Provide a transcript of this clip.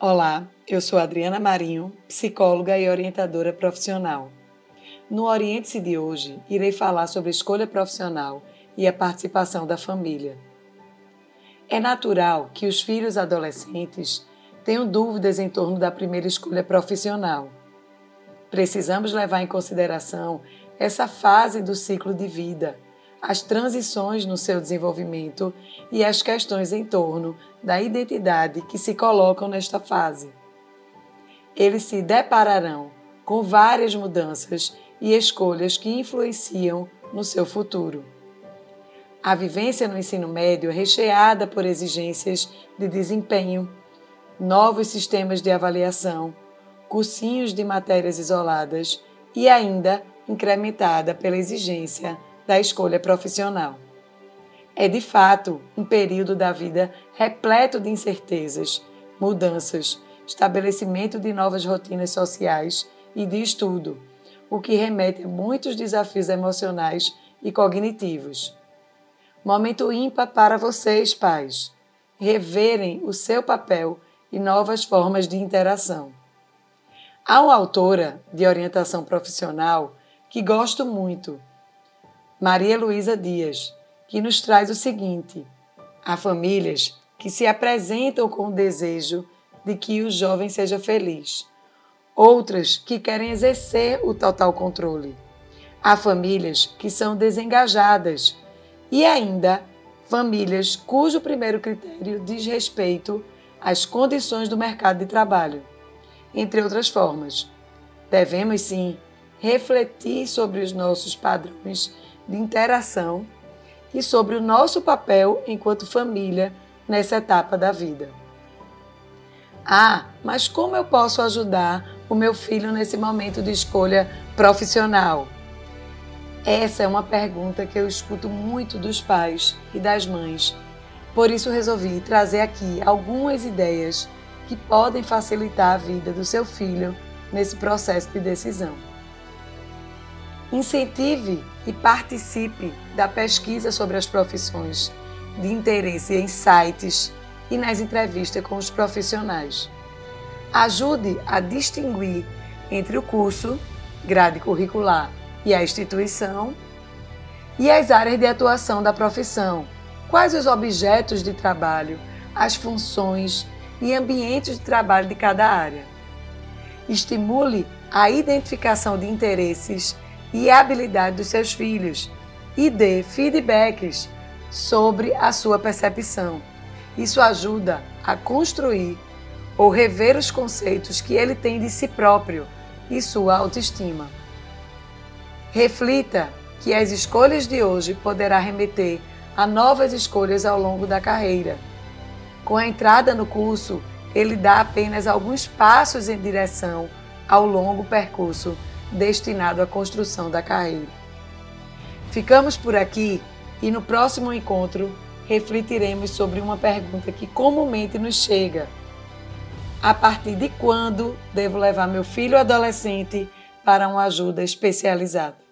Olá, eu sou Adriana Marinho, psicóloga e orientadora profissional. No Oriente-se de hoje, irei falar sobre escolha profissional e a participação da família. É natural que os filhos adolescentes tenham dúvidas em torno da primeira escolha profissional. Precisamos levar em consideração essa fase do ciclo de vida as transições no seu desenvolvimento e as questões em torno da identidade que se colocam nesta fase. Eles se depararão com várias mudanças e escolhas que influenciam no seu futuro. A vivência no ensino médio é recheada por exigências de desempenho, novos sistemas de avaliação, cursinhos de matérias isoladas e ainda incrementada pela exigência da escolha profissional. É de fato um período da vida repleto de incertezas, mudanças, estabelecimento de novas rotinas sociais e de estudo, o que remete a muitos desafios emocionais e cognitivos. Momento ímpar para vocês, pais, reverem o seu papel e novas formas de interação. Há uma autora de orientação profissional que gosto muito Maria Luísa Dias, que nos traz o seguinte: há famílias que se apresentam com o desejo de que o jovem seja feliz, outras que querem exercer o total controle. Há famílias que são desengajadas e ainda famílias cujo primeiro critério diz respeito às condições do mercado de trabalho, entre outras formas. Devemos sim refletir sobre os nossos padrões de interação e sobre o nosso papel enquanto família nessa etapa da vida. Ah, mas como eu posso ajudar o meu filho nesse momento de escolha profissional? Essa é uma pergunta que eu escuto muito dos pais e das mães. Por isso resolvi trazer aqui algumas ideias que podem facilitar a vida do seu filho nesse processo de decisão. Incentive e participe da pesquisa sobre as profissões de interesse em sites e nas entrevistas com os profissionais. Ajude a distinguir entre o curso, grade curricular e a instituição e as áreas de atuação da profissão. Quais os objetos de trabalho, as funções e ambientes de trabalho de cada área. Estimule a identificação de interesses e a habilidade dos seus filhos e dê feedbacks sobre a sua percepção. Isso ajuda a construir ou rever os conceitos que ele tem de si próprio e sua autoestima. Reflita que as escolhas de hoje poderá remeter a novas escolhas ao longo da carreira. Com a entrada no curso, ele dá apenas alguns passos em direção ao longo percurso destinado à construção da carreira. Ficamos por aqui e no próximo encontro refletiremos sobre uma pergunta que comumente nos chega: a partir de quando devo levar meu filho adolescente para uma ajuda especializada?